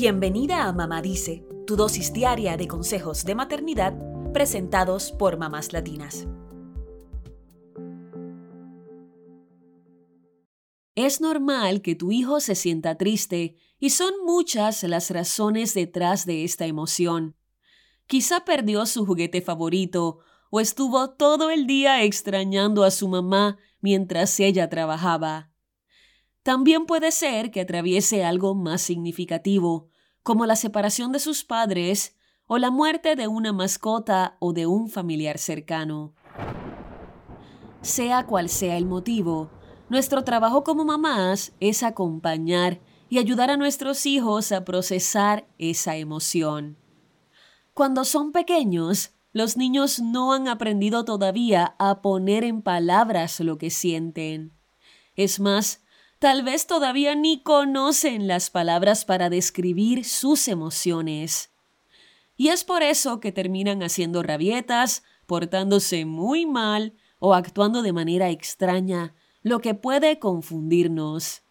Bienvenida a Mamá Dice, tu dosis diaria de consejos de maternidad presentados por mamás latinas. Es normal que tu hijo se sienta triste y son muchas las razones detrás de esta emoción. Quizá perdió su juguete favorito o estuvo todo el día extrañando a su mamá mientras ella trabajaba. También puede ser que atraviese algo más significativo, como la separación de sus padres o la muerte de una mascota o de un familiar cercano. Sea cual sea el motivo, nuestro trabajo como mamás es acompañar y ayudar a nuestros hijos a procesar esa emoción. Cuando son pequeños, los niños no han aprendido todavía a poner en palabras lo que sienten. Es más, Tal vez todavía ni conocen las palabras para describir sus emociones. Y es por eso que terminan haciendo rabietas, portándose muy mal o actuando de manera extraña, lo que puede confundirnos.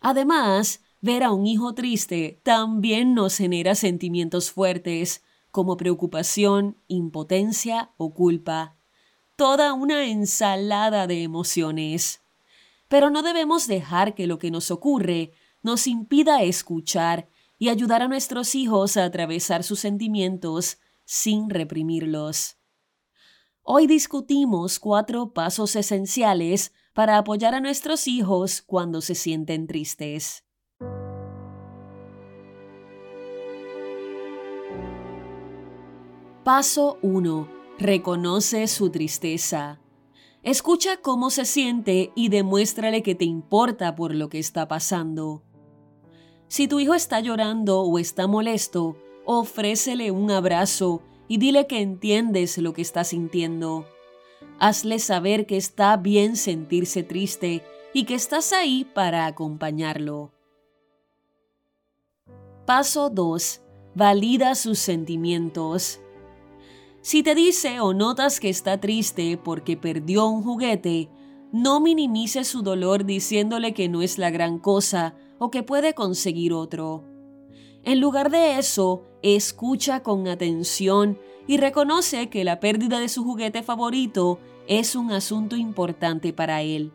Además, ver a un hijo triste también nos genera sentimientos fuertes, como preocupación, impotencia o culpa. Toda una ensalada de emociones. Pero no debemos dejar que lo que nos ocurre nos impida escuchar y ayudar a nuestros hijos a atravesar sus sentimientos sin reprimirlos. Hoy discutimos cuatro pasos esenciales para apoyar a nuestros hijos cuando se sienten tristes. Paso 1. Reconoce su tristeza. Escucha cómo se siente y demuéstrale que te importa por lo que está pasando. Si tu hijo está llorando o está molesto, ofrécele un abrazo y dile que entiendes lo que está sintiendo. Hazle saber que está bien sentirse triste y que estás ahí para acompañarlo. Paso 2. Valida sus sentimientos. Si te dice o notas que está triste porque perdió un juguete, no minimices su dolor diciéndole que no es la gran cosa o que puede conseguir otro. En lugar de eso, escucha con atención y reconoce que la pérdida de su juguete favorito es un asunto importante para él.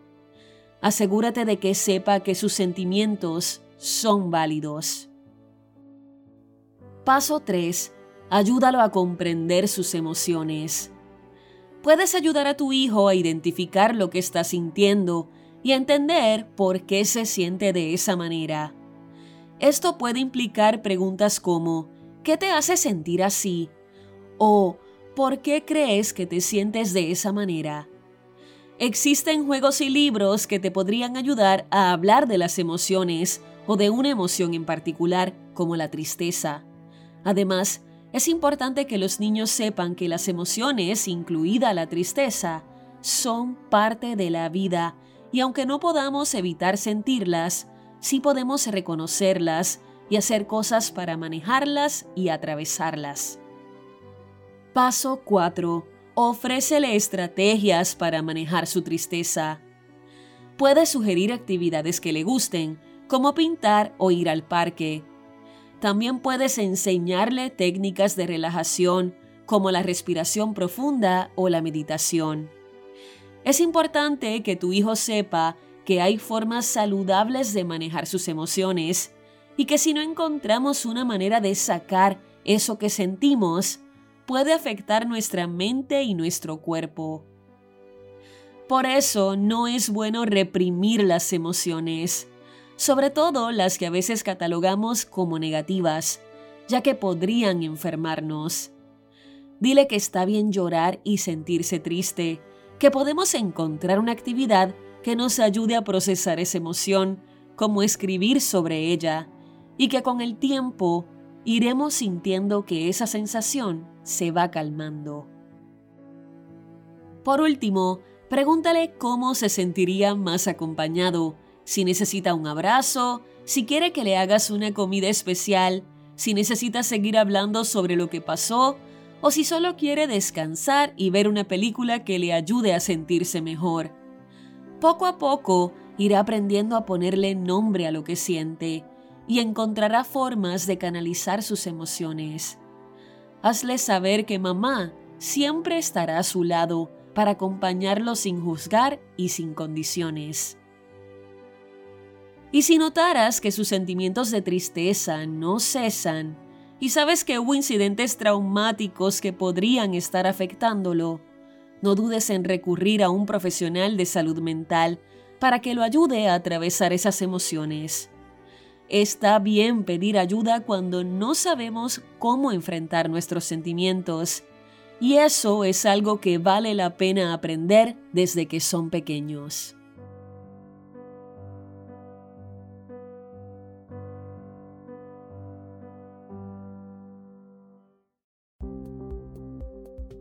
Asegúrate de que sepa que sus sentimientos son válidos. Paso 3 ayúdalo a comprender sus emociones. Puedes ayudar a tu hijo a identificar lo que está sintiendo y a entender por qué se siente de esa manera. Esto puede implicar preguntas como ¿qué te hace sentir así? o ¿por qué crees que te sientes de esa manera? Existen juegos y libros que te podrían ayudar a hablar de las emociones o de una emoción en particular, como la tristeza. Además, es importante que los niños sepan que las emociones, incluida la tristeza, son parte de la vida y aunque no podamos evitar sentirlas, sí podemos reconocerlas y hacer cosas para manejarlas y atravesarlas. Paso 4. Ofrécele estrategias para manejar su tristeza. Puede sugerir actividades que le gusten, como pintar o ir al parque también puedes enseñarle técnicas de relajación como la respiración profunda o la meditación. Es importante que tu hijo sepa que hay formas saludables de manejar sus emociones y que si no encontramos una manera de sacar eso que sentimos, puede afectar nuestra mente y nuestro cuerpo. Por eso no es bueno reprimir las emociones sobre todo las que a veces catalogamos como negativas, ya que podrían enfermarnos. Dile que está bien llorar y sentirse triste, que podemos encontrar una actividad que nos ayude a procesar esa emoción, como escribir sobre ella, y que con el tiempo iremos sintiendo que esa sensación se va calmando. Por último, pregúntale cómo se sentiría más acompañado si necesita un abrazo, si quiere que le hagas una comida especial, si necesita seguir hablando sobre lo que pasó o si solo quiere descansar y ver una película que le ayude a sentirse mejor. Poco a poco irá aprendiendo a ponerle nombre a lo que siente y encontrará formas de canalizar sus emociones. Hazle saber que mamá siempre estará a su lado para acompañarlo sin juzgar y sin condiciones. Y si notaras que sus sentimientos de tristeza no cesan y sabes que hubo incidentes traumáticos que podrían estar afectándolo, no dudes en recurrir a un profesional de salud mental para que lo ayude a atravesar esas emociones. Está bien pedir ayuda cuando no sabemos cómo enfrentar nuestros sentimientos, y eso es algo que vale la pena aprender desde que son pequeños.